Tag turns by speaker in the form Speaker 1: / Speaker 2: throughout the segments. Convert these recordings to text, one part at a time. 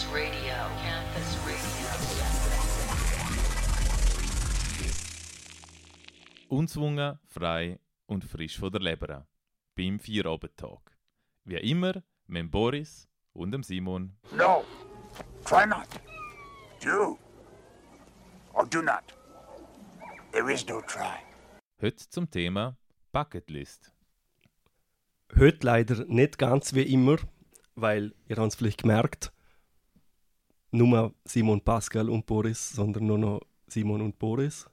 Speaker 1: Campus Radio. Campus Radio.
Speaker 2: Unzwungen, frei und frisch von der Leber. Beim Feierabendtag. Wie immer mit dem Boris und dem Simon.
Speaker 3: No, try not. Do. Or do not. There is no try.
Speaker 2: Heute zum Thema Bucketlist.
Speaker 4: Heute leider nicht ganz wie immer, weil ihr habt es vielleicht gemerkt, nur Simon, Pascal und Boris, sondern nur noch Simon und Boris.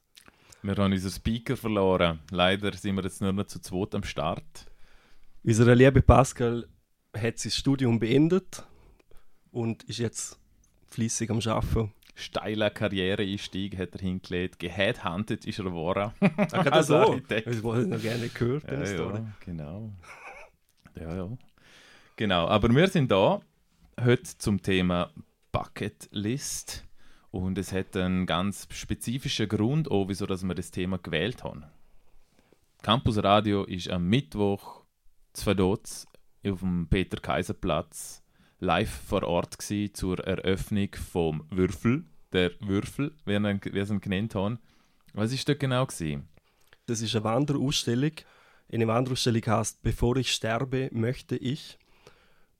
Speaker 2: Wir haben unseren Speaker verloren. Leider sind wir jetzt nur noch zu zweit am Start.
Speaker 4: Unser liebe Pascal hat sein Studium beendet und ist jetzt fließig am Arbeiten.
Speaker 2: Steiler Karriereeinstieg hat er hingelegt. Geheadhunted ist er geworden.
Speaker 4: Ach,
Speaker 2: Als
Speaker 4: so.
Speaker 2: Architekt.
Speaker 4: Das wollte ich noch gerne gehört,
Speaker 2: Ja, ja, genau. Ja, ja. Genau, aber wir sind da heute zum Thema Bucketlist und es hat einen ganz spezifischen Grund, auch wieso dass wir das Thema gewählt haben. Campus Radio ist am Mittwoch zwei Dots auf dem Peter-Kaiser-Platz live vor Ort zur Eröffnung vom Würfel, der Würfel, wie wir ihn genannt haben. Was ist dort genau gewesen?
Speaker 4: Das ist eine Wanderausstellung. Eine Wanderausstellung heißt Bevor ich sterbe, möchte ich.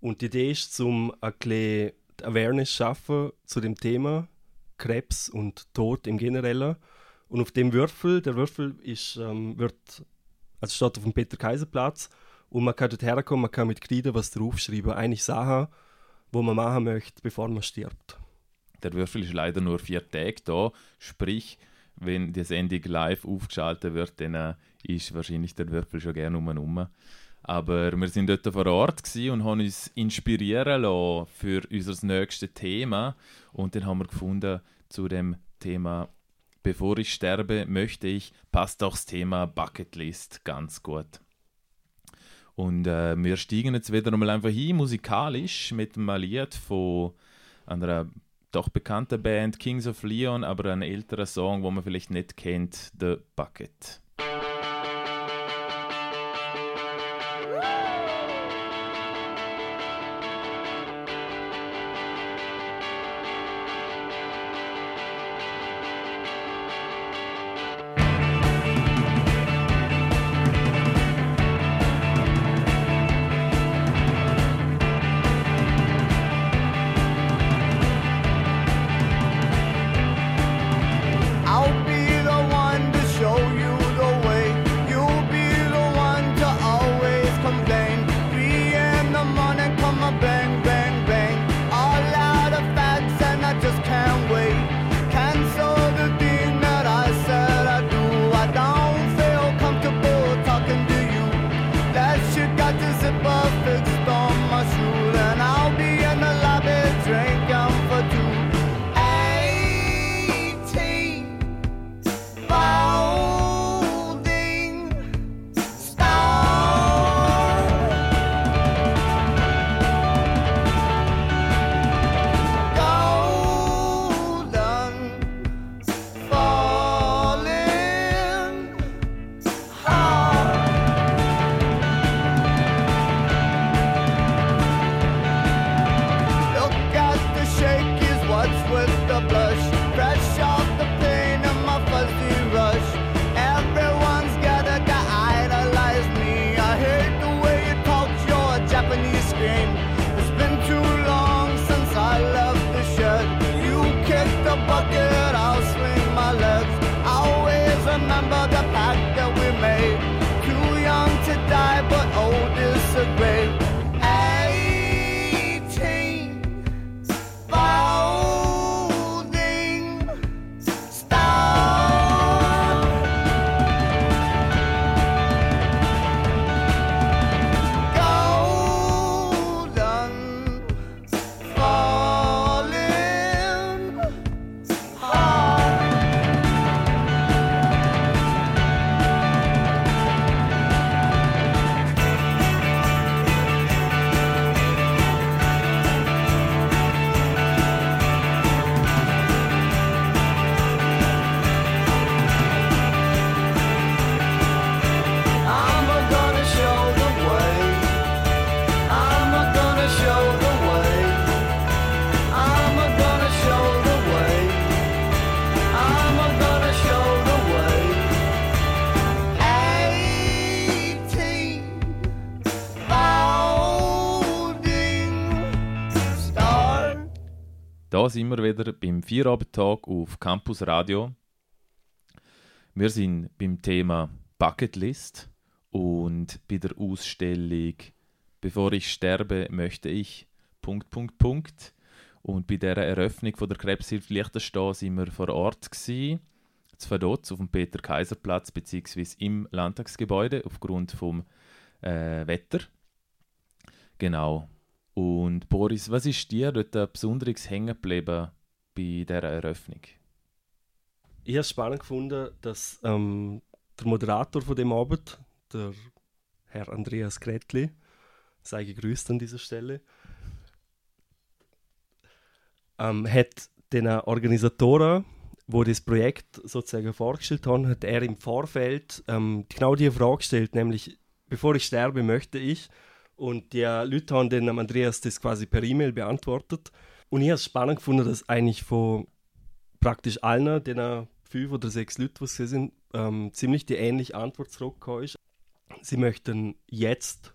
Speaker 4: Und die Idee ist, zum ein bisschen Awareness schaffen zu dem Thema Krebs und Tod im Generellen. Und auf dem Würfel, der Würfel ist, ähm, wird, also steht auf dem Peter-Kaiser-Platz und man kann dort herkommen, man kann mit Kreide was draufschreiben, eine Sache, wo man machen möchte, bevor man stirbt.
Speaker 2: Der Würfel ist leider nur vier Tage da. Sprich, wenn die Sendung live aufgeschaltet wird, dann äh, ist wahrscheinlich der Würfel schon gerne um und um. Aber wir sind dort vor Ort und haben uns inspirieren lassen für unser nächstes Thema. Und dann haben wir gefunden, zu dem Thema Bevor ich sterbe, möchte ich, passt auch das Thema Bucketlist ganz gut. Und äh, wir steigen jetzt wieder einmal einfach hin, musikalisch, mit einem Lied von einer doch bekannten Band Kings of Leon, aber ein älterer Song, wo man vielleicht nicht kennt, The Bucket.
Speaker 5: guess you got this a perfect storm, my
Speaker 2: shoulder. Sind wir wieder beim Vierabendtag auf Campus Radio. Wir sind beim Thema Bucketlist und bei der Ausstellung Bevor ich sterbe, möchte ich. Punkt, Punkt, Punkt. Und bei der Eröffnung von der Krebshilfe Liechtenstein sind wir vor Ort gewesen, zwar dort auf dem Peter-Kaiser-Platz beziehungsweise im Landtagsgebäude aufgrund vom äh, Wetter. Genau. Und Boris, was ist dir dort besonders hängen geblieben bei dieser Eröffnung?
Speaker 4: Ich habe es spannend gefunden, dass ähm, der Moderator von dem Abend, der Herr Andreas Gretli, sei gegrüßt an dieser Stelle, ähm, hat den Organisatoren, wo das Projekt sozusagen vorgestellt haben, hat er im Vorfeld ähm, genau die Frage gestellt, nämlich bevor ich sterbe, möchte ich. Und die Leute haben den Andreas das quasi per E-Mail beantwortet. Und ich habe es spannend gefunden, dass eigentlich von praktisch allen, den fünf oder sechs Leute, die sind, ähm, ziemlich die ähnliche Antwort zurückgekommen ist. Sie möchten jetzt,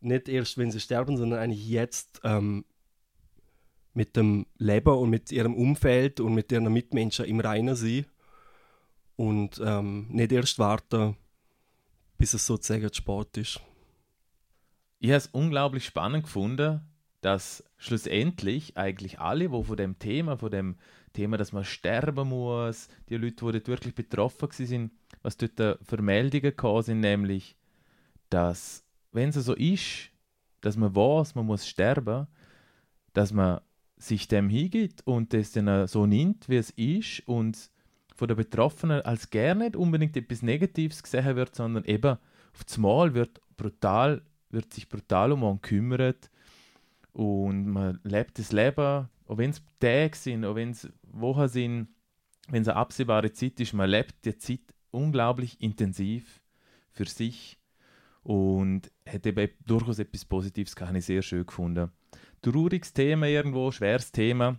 Speaker 4: nicht erst wenn sie sterben, sondern eigentlich jetzt ähm, mit dem Leben und mit ihrem Umfeld und mit ihren Mitmenschen im Reinen sein und ähm, nicht erst warten, bis es sozusagen Sport ist.
Speaker 2: Ich habe es unglaublich spannend gefunden, dass schlussendlich eigentlich alle, die von dem Thema, von dem Thema, dass man sterben muss, die Leute, die dort wirklich betroffen sind, was dort für Meldungen gekommen sind, nämlich, dass, wenn es so ist, dass man weiß, man muss sterben, dass man sich dem hingibt und das dann so nimmt, wie es ist und von den Betroffenen als gar nicht unbedingt etwas Negatives gesehen wird, sondern eben auf das Mal wird brutal, wird sich brutal um einen kümmert und man lebt das Leben, auch wenn es Tage sind, auch wenn es Wochen sind, wenn es eine absehbare Zeit ist, man lebt die Zeit unglaublich intensiv für sich und hat eben durchaus etwas Positives, kann ich sehr schön gefunden trauriges Thema irgendwo, schweres Thema.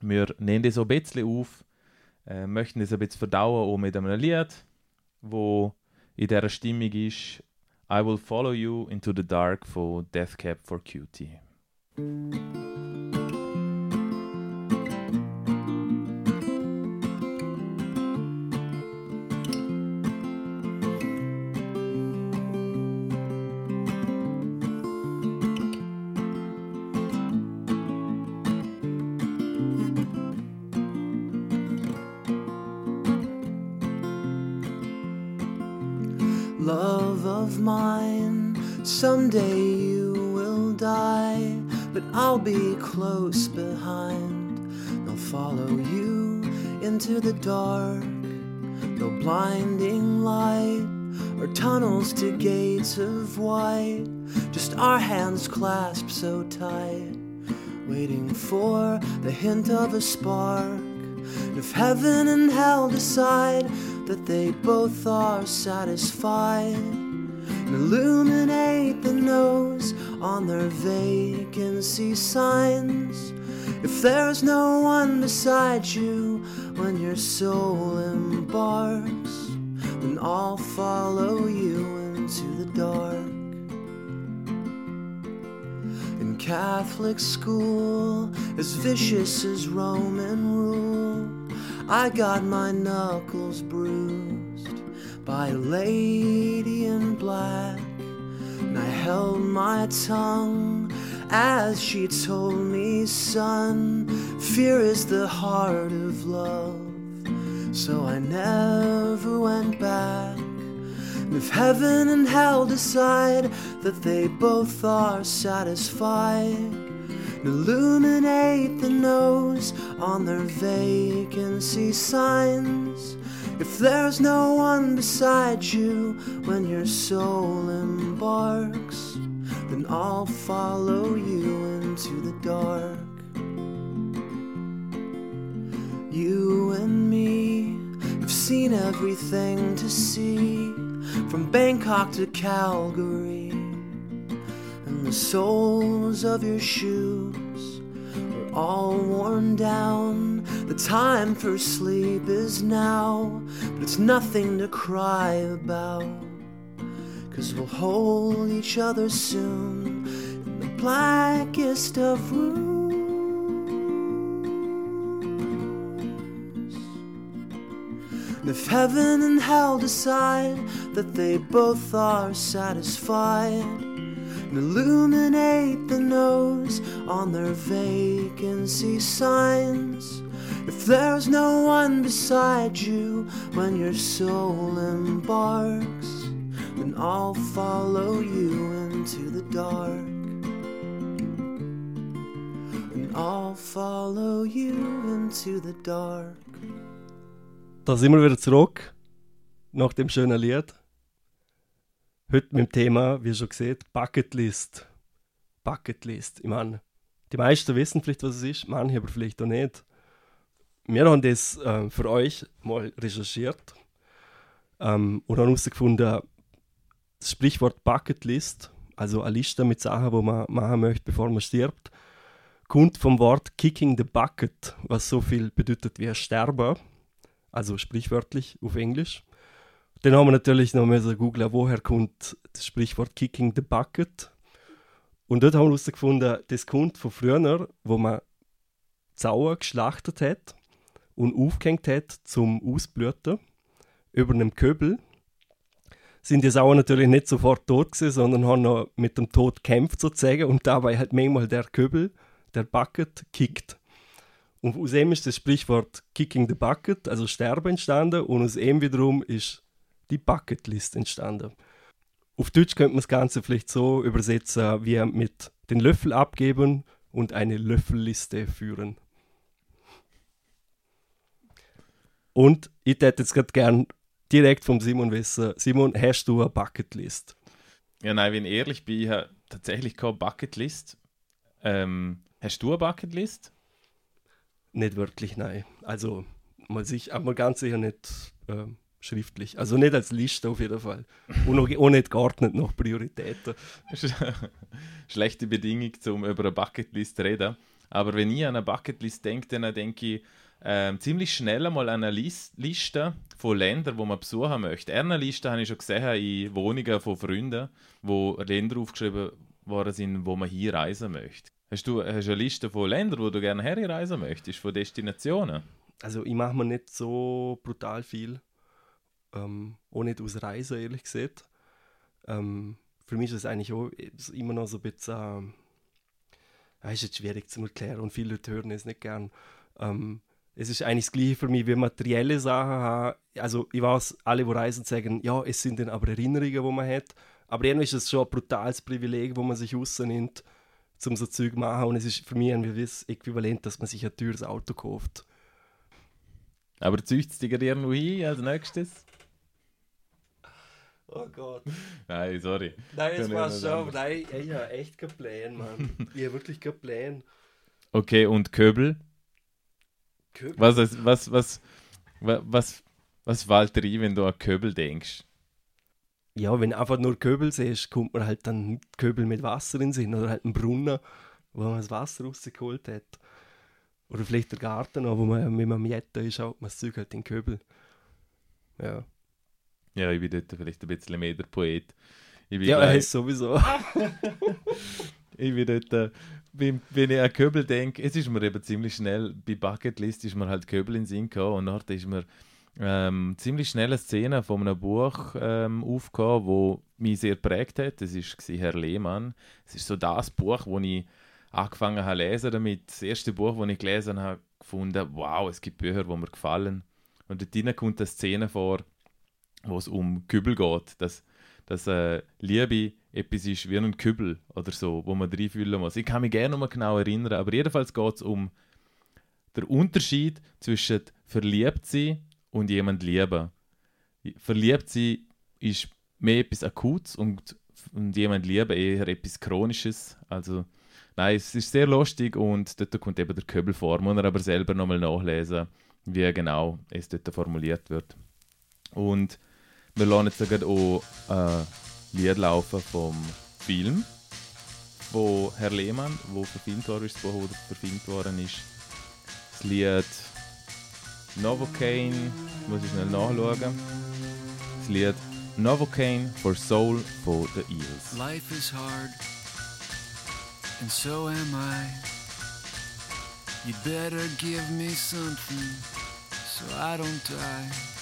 Speaker 2: Wir nehmen das so ein bisschen auf, äh, möchten das ein bisschen verdauen auch mit einem Lied, wo in dieser Stimmung ist I Will Follow You Into the Dark for Death Cab for Cutie.
Speaker 6: Be close behind. They'll follow you into the dark, no blinding light or tunnels to gates of white, just our hands clasped so tight, waiting for the hint of a spark. If heaven and hell decide that they both are satisfied, and illuminate the nose on their vacancy signs. If there's no one beside you when your soul embarks, then I'll follow you into the dark. In Catholic school, as vicious as Roman rule, I got my knuckles bruised by a lady in black. And I held my tongue as she told me, son, fear is the heart of love. So I never went back. And if heaven and hell decide that they both are satisfied, illuminate the nose on their vacancy signs. If there's no one beside you when your soul embarks, then I'll follow you into the dark. You and me have seen everything to see from Bangkok to Calgary and the soles of your shoes all worn down. The time for sleep is now, but it's nothing to cry about. Cause we'll hold each other soon in the blackest of rooms. And if heaven and hell decide that they both are satisfied, and illuminate the nose on their vacancy signs. If there's no one beside you when your soul embarks, then I'll follow you into the dark. And I'll follow you into the dark.
Speaker 4: Da sind wir wieder zurück nach dem schönen Lied. Heute mit dem Thema, wie schon gesehen, Bucketlist. Bucketlist. Ich meine, die meisten wissen vielleicht, was es ist, manche aber vielleicht auch nicht. Wir haben das äh, für euch mal recherchiert ähm, und haben herausgefunden, das Sprichwort Bucketlist, also eine Liste mit Sachen, wo man machen möchte, bevor man stirbt, kommt vom Wort Kicking the Bucket, was so viel bedeutet wie sterben also sprichwörtlich auf Englisch. Dann haben wir natürlich noch müssen googeln, woher kommt das Sprichwort Kicking the Bucket. Und dort haben wir herausgefunden, das kommt von früher, wo man Zauer geschlachtet hat und aufgehängt hat zum Ausblüten über einem Köbel. Sind die Sauer natürlich nicht sofort tot gewesen, sondern haben noch mit dem Tod gekämpft sozusagen und dabei hat manchmal der Köbel, der Bucket, kickt. Und aus dem ist das Sprichwort Kicking the Bucket, also Sterben, entstanden. Und aus dem wiederum ist die Bucketlist entstanden. Auf Deutsch könnte man das Ganze vielleicht so übersetzen, wie mit den Löffel abgeben und eine Löffelliste führen. Und ich hätte jetzt gerade gern direkt vom Simon wissen, Simon, hast du eine Bucketlist?
Speaker 2: Ja, nein, wenn ich ehrlich bin, ich habe tatsächlich keine Bucketlist. Ähm, hast du eine Bucketlist?
Speaker 4: Nicht wirklich, nein. Also mal, sich, mal ganz sicher nicht äh, schriftlich. Also nicht als Liste auf jeden Fall. Und auch, auch nicht geordnet nach Prioritäten.
Speaker 2: Schlechte Bedingung, um über eine Bucketlist zu reden. Aber wenn ich an eine Bucketlist denke, dann denke ich ähm, ziemlich schnell einmal an eine Lis Liste von Ländern, wo man besuchen möchte. Eine Liste habe ich schon gesehen in Wohnungen von Freunden, wo Länder aufgeschrieben worden sind, wo man hier reisen möchte. Hast du, hast du eine Liste von Ländern, wo du gerne herreisen möchtest, von Destinationen?
Speaker 4: Also ich mache mir nicht so brutal viel. Ähm, auch nicht aus Reisen, ehrlich gesagt. Ähm, für mich ist es eigentlich auch immer noch so ein bisschen... Äh, ist jetzt schwierig zu erklären und viele Leute hören es nicht gern. Ähm, es ist eigentlich das Gleiche für mich wie materielle Sachen haben. Also ich weiß, alle, die reisen, sagen, ja, es sind dann aber Erinnerungen, die man hat. Aber irgendwie ist es schon ein brutales Privileg, wo man sich rausnimmt, um so Zeug zu machen. Und es ist für mich ein gewisses Äquivalent, dass man sich ein teures Auto kauft.
Speaker 2: Aber züchtet es dir noch hin als nächstes?
Speaker 4: Oh Gott.
Speaker 2: Nein, sorry.
Speaker 4: Nein,
Speaker 2: ich
Speaker 4: war
Speaker 2: anders.
Speaker 4: nein, ich habe echt keinen Plan, Mann. ich habe wirklich keinen Plan.
Speaker 2: Okay, und Köbel?
Speaker 4: Köbel?
Speaker 2: Was, was, was, was, wa- was, was ein, wenn du an Köbel denkst?
Speaker 4: Ja, wenn du einfach nur Köbel siehst, kommt man halt dann Köbel mit Wasser in den Sinn oder halt ein Brunnen, wo man das Wasser rausgeholt hat. Oder vielleicht der Garten, wo man mit einem Jette schaut man das Zeug halt in den Köbel. Ja,
Speaker 2: Ja, ich bin dort vielleicht ein bisschen mehr der Poet. Ich bin
Speaker 4: ja
Speaker 2: gleich-
Speaker 4: ist sowieso.
Speaker 2: Ich bin dort, äh, wenn, wenn ich an Köbel denke, es ist mir eben ziemlich schnell, bei Bucketlist ist mir halt Köbel in den Sinn gekommen und nachher ist mir ähm, ziemlich schnell eine Szene von einem Buch ähm, aufgekommen, wo mich sehr prägt hat. Das war Herr Lehmann. Es ist so das Buch, wo ich angefangen habe zu lesen damit. Das erste Buch, das ich gelesen habe, gefunden, wow, es gibt Bücher, die mir gefallen. Und dort kommt eine Szene vor, wo es um Kübel geht, dass, dass äh, Liebe etwas ist wie ein Kübel oder so, wo man reinfüllen muss. Ich kann mich gerne noch mal genau erinnern, aber jedenfalls geht es um den Unterschied zwischen verliebt sein und jemand lieben. Verliebt sein ist mehr etwas Akutes und, und jemand lieben eher etwas Chronisches. Also, nein, es ist sehr lustig und dort kommt eben der Köbel vor. Muss er aber selber nochmal nachlesen, wie genau es dort formuliert wird. Und wir lassen jetzt auch ein Lied laufen vom Film von Herr Lehmann, wo verfilmt worden ist, das verfilmt worden ist. Das Lied Novocaine, muss ich schnell nachschauen. Das Lied Novocaine for Soul for the Eels.
Speaker 7: Life is hard, and so am I. You'd better give me something so I don't die.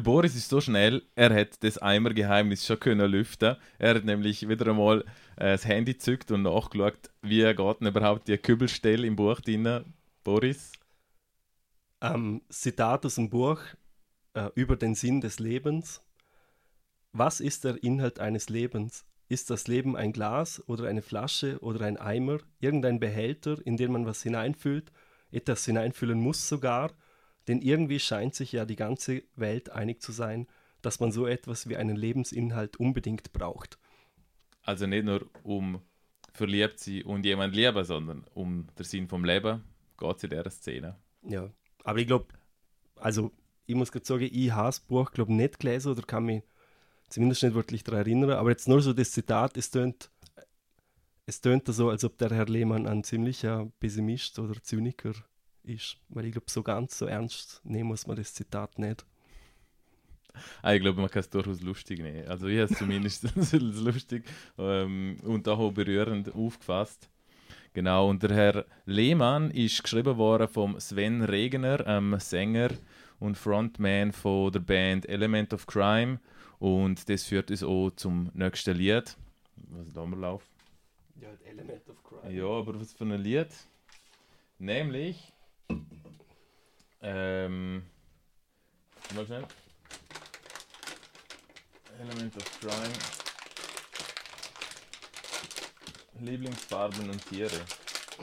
Speaker 2: Der Boris ist so schnell, er hat das Eimergeheimnis schon können lüften. Er hat nämlich wieder einmal äh, das Handy gezückt und nachgeschaut, wie geht denn überhaupt die Kübelstelle im Buch drin. Boris?
Speaker 4: Ähm, Zitat aus dem Buch äh, über den Sinn des Lebens. Was ist der Inhalt eines Lebens? Ist das Leben ein Glas oder eine Flasche oder ein Eimer, irgendein Behälter, in den man was hineinfüllt, etwas hineinfüllen muss sogar? Denn irgendwie scheint sich ja die ganze Welt einig zu sein, dass man so etwas wie einen Lebensinhalt unbedingt braucht.
Speaker 2: Also nicht nur um verliebt sein und jemand lieben, sondern um den Sinn vom Leben geht es in dieser Szene.
Speaker 4: Ja, aber ich glaube, also ich muss gerade sagen, ich habe das Buch glaube nicht gelesen oder kann mich zumindest nicht wirklich daran erinnern, aber jetzt nur so das Zitat, es tönt, es tönt so, als ob der Herr Lehmann ein ziemlicher Pessimist oder Zyniker ist, weil ich glaube, so ganz so ernst nehmen muss man das Zitat nicht.
Speaker 2: Ah, ich glaube, man kann es durchaus lustig nehmen. Also ich habe es zumindest als lustig ähm, und auch berührend aufgefasst. Genau, und der Herr Lehmann ist geschrieben worden vom Sven Regener, ähm, Sänger und Frontman von der Band Element of Crime. Und das führt uns auch zum nächsten Lied. Was ist da mal Lauf?
Speaker 4: Ja, Element of Crime.
Speaker 2: Ja, aber was für ein Lied? Nämlich. Ähm. Mal schnell. Element of Crime. Lieblingsfarben und Tiere.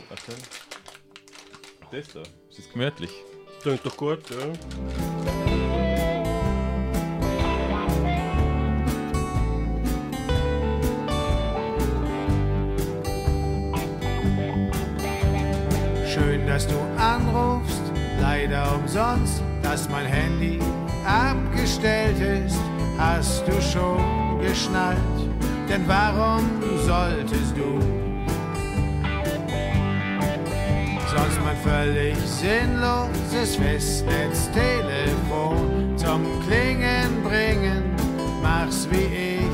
Speaker 2: Was denn? Das da. Ist das gemütlich?
Speaker 4: Klingt doch gut, ja.
Speaker 8: Leider umsonst, dass mein Handy abgestellt ist, hast du schon geschnallt. Denn warum solltest du sonst mein völlig sinnloses Festnetztelefon zum Klingen bringen? Mach's wie ich,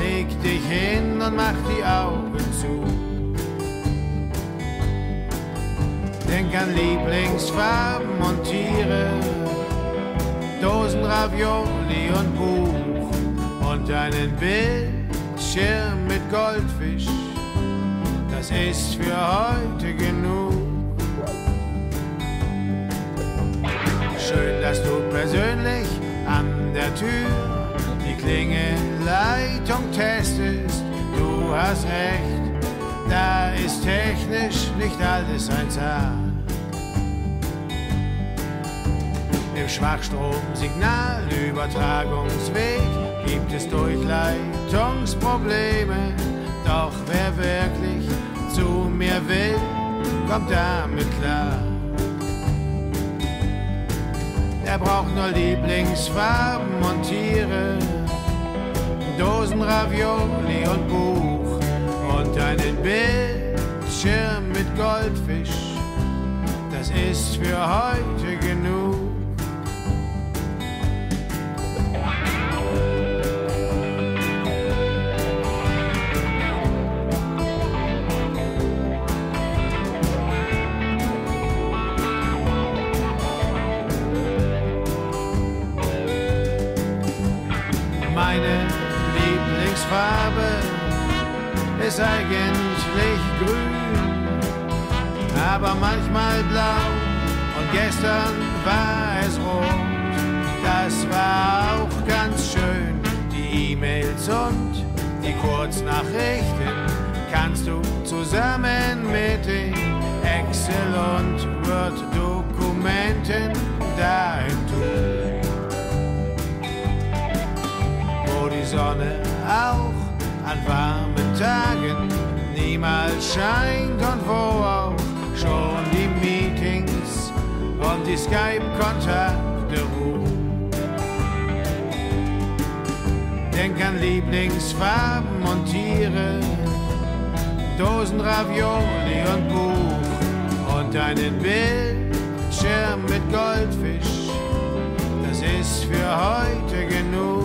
Speaker 8: leg dich hin und mach die Augen Denk an Lieblingsfarben und Tiere, Dosen Ravioli und Buch und einen Bildschirm mit Goldfisch. Das ist für heute genug. Schön, dass du persönlich an der Tür die Klingeleitung testest. Du hast recht, da ist technisch nicht alles 1A. Im Schwachstromsignalübertragungsweg gibt es Durchleitungsprobleme. Doch wer wirklich zu mir will, kommt damit klar. Er braucht nur Lieblingsfarben und Tiere, Dosen Ravioli und Buch und einen Bildschirm mit Goldfisch. Das ist für heute genug. Lieblingsfarben und Tiere, Dosen Ravioli und Buch und einen Bildschirm mit Goldfisch. Das ist für heute genug.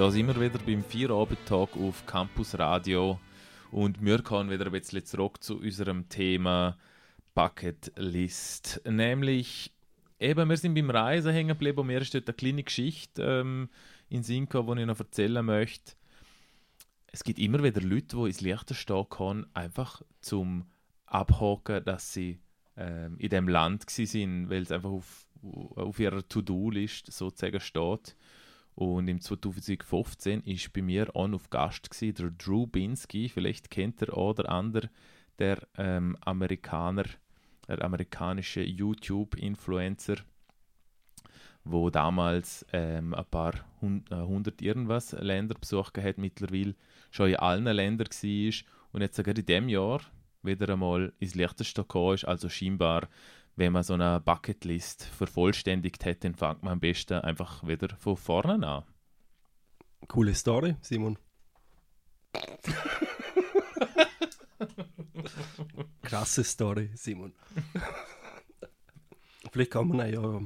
Speaker 2: Da sind wir wieder beim Feierabend-Talk auf Campus Radio und wir kommen wieder ein bisschen zurück zu unserem Thema Bucketlist. Nämlich, eben, wir sind beim Reisen hängen geblieben und mir ist dort eine kleine Geschichte ähm, in Sinka, die ich noch erzählen möchte. Es gibt immer wieder Leute, die ins Liechtenstein kommen, einfach zum Abhaken, dass sie ähm, in dem Land sind, weil es einfach auf, auf ihrer To-Do-List sozusagen steht. Und im 2015 ist bei mir auch auf Gast gewesen, der Drew Binsky. Vielleicht kennt er oder andere, der ähm, Amerikaner, der amerikanische YouTube-Influencer, wo damals ähm, ein paar äh, hundert irgendwas Länder besucht hat, mittlerweile schon in allen Ländern war und jetzt sogar in dem Jahr wieder einmal ins Liechtenstein gekommen ist. Also scheinbar, wenn man so eine Bucketlist vervollständigt hat, dann fängt man am besten einfach wieder von vorne an.
Speaker 4: Coole Story, Simon. Krasse Story, Simon. Vielleicht kann man ihn ja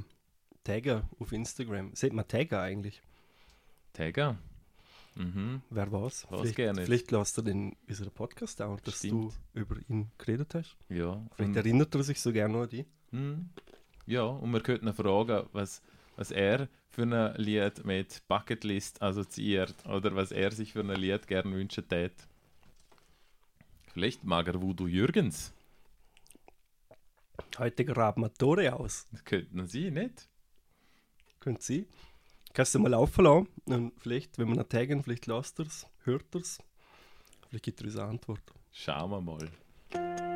Speaker 4: taggen auf Instagram. Sieht man taggen eigentlich?
Speaker 2: Tagger. Mhm.
Speaker 4: Wer war's?
Speaker 2: Was
Speaker 4: vielleicht,
Speaker 2: gerne.
Speaker 4: vielleicht lässt er den unseren Podcast auch, dass
Speaker 2: Stimmt.
Speaker 4: du über ihn geredet hast.
Speaker 2: Ja.
Speaker 4: Vielleicht erinnert er sich so gerne an dich.
Speaker 2: Hm. Ja, und wir könnten fragen, was, was er für ein Lied mit Bucketlist assoziiert oder was er sich für ein Lied gern wünschen tät. Vielleicht mag er Voodoo Jürgens.
Speaker 4: Heute graben wir Tore aus.
Speaker 2: Das könnten sie nicht.
Speaker 4: Könnte sie. Kannst du mal laufen lassen. Und vielleicht, wenn wir ihn taggen, vielleicht lasst er es, hört er es. Vielleicht gibt er uns eine Antwort.
Speaker 2: Schauen wir mal.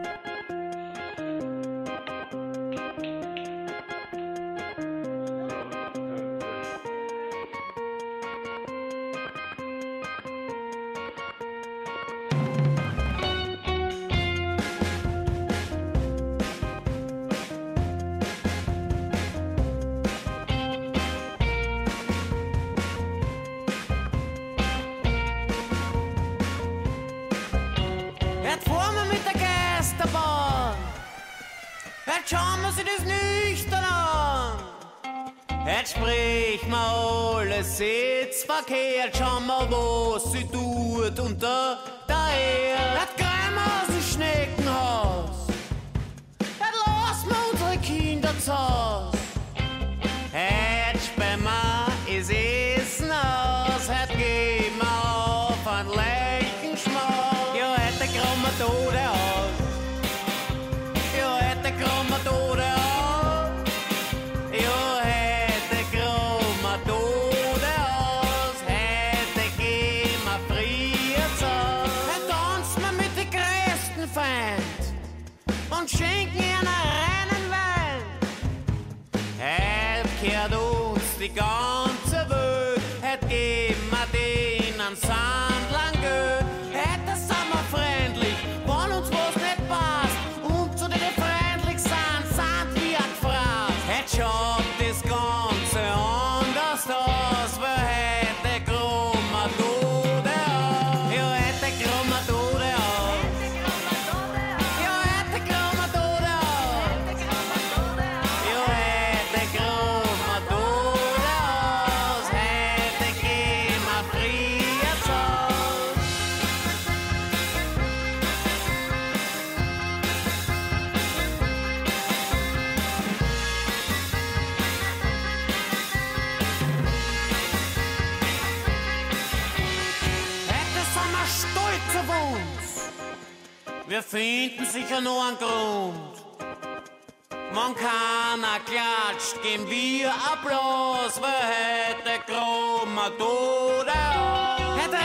Speaker 9: Sich das nüchtern an. Jetzt sprich mal alles Sitzverkehr. Jetzt schauen wir, was sie tut unter der Erde. Greifen wir aus dem Schneckenhaus. Jetzt lassen wir unsere Kinder zu Haus. Und schenken ihnen reinen Wein. Heute kehrt uns die ganze finden sicher nur einen Grund. Man keiner klatscht, geben wir Applaus, weil heute krummer Tode aus. Heute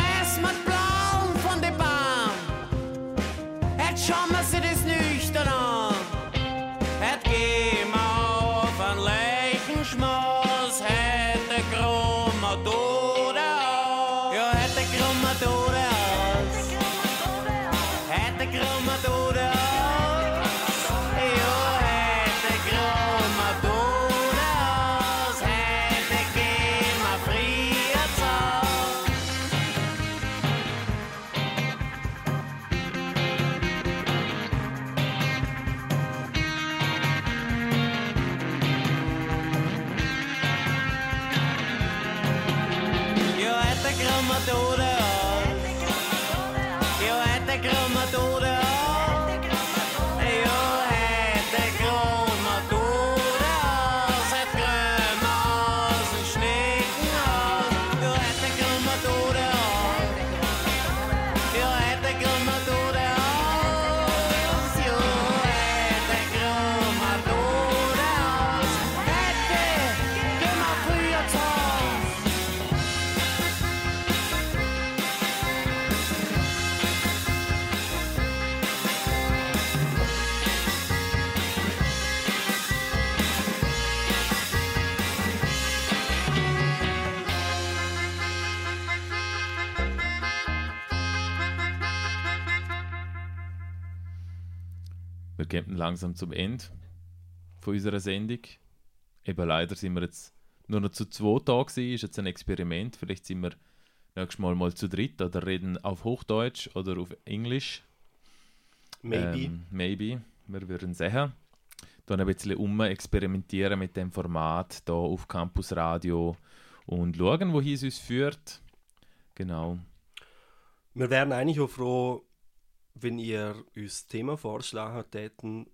Speaker 2: kommen langsam zum Ende von unserer Sendung. Eben leider sind wir jetzt nur noch zu zwei gewesen, ist jetzt ein Experiment. Vielleicht sind wir nächstes Mal mal zu dritt oder reden auf Hochdeutsch oder auf Englisch.
Speaker 10: Maybe.
Speaker 2: Ähm, maybe. Wir würden sehen. Dann ein bisschen um experimentieren mit dem Format hier auf Campus Radio und schauen, wohin es uns führt. Genau.
Speaker 10: Wir wären eigentlich auch froh, wenn ihr uns Thema vorschlagen täten,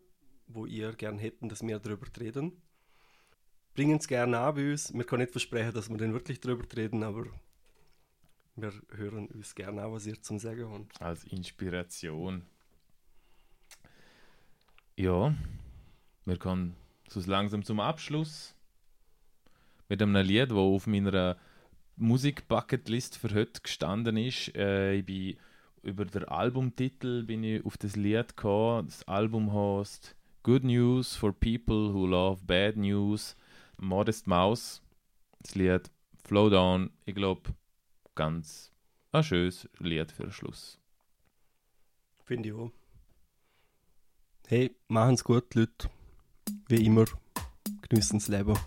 Speaker 10: wo ihr gern hätten, dass wir darüber reden. Bringen es gerne an bei uns. Wir können nicht versprechen, dass wir dann wirklich darüber reden, aber wir hören uns gerne an, was ihr zum Sagen habt.
Speaker 2: Als Inspiration. Ja, wir kommen so langsam zum Abschluss mit einem Lied, das auf meiner Musik-Bucketlist für heute gestanden ist. Äh, ich bin über den Albumtitel bin ich auf das Lied gekommen. Das Album heißt Good News for People Who Love Bad News. Modest Mouse. Das Lied Flow Down. Ich glaube, ganz ein schönes Lied für den Schluss.
Speaker 10: Finde ich auch. Hey, machen's gut, Leute. Wie immer, geniessen das Leben.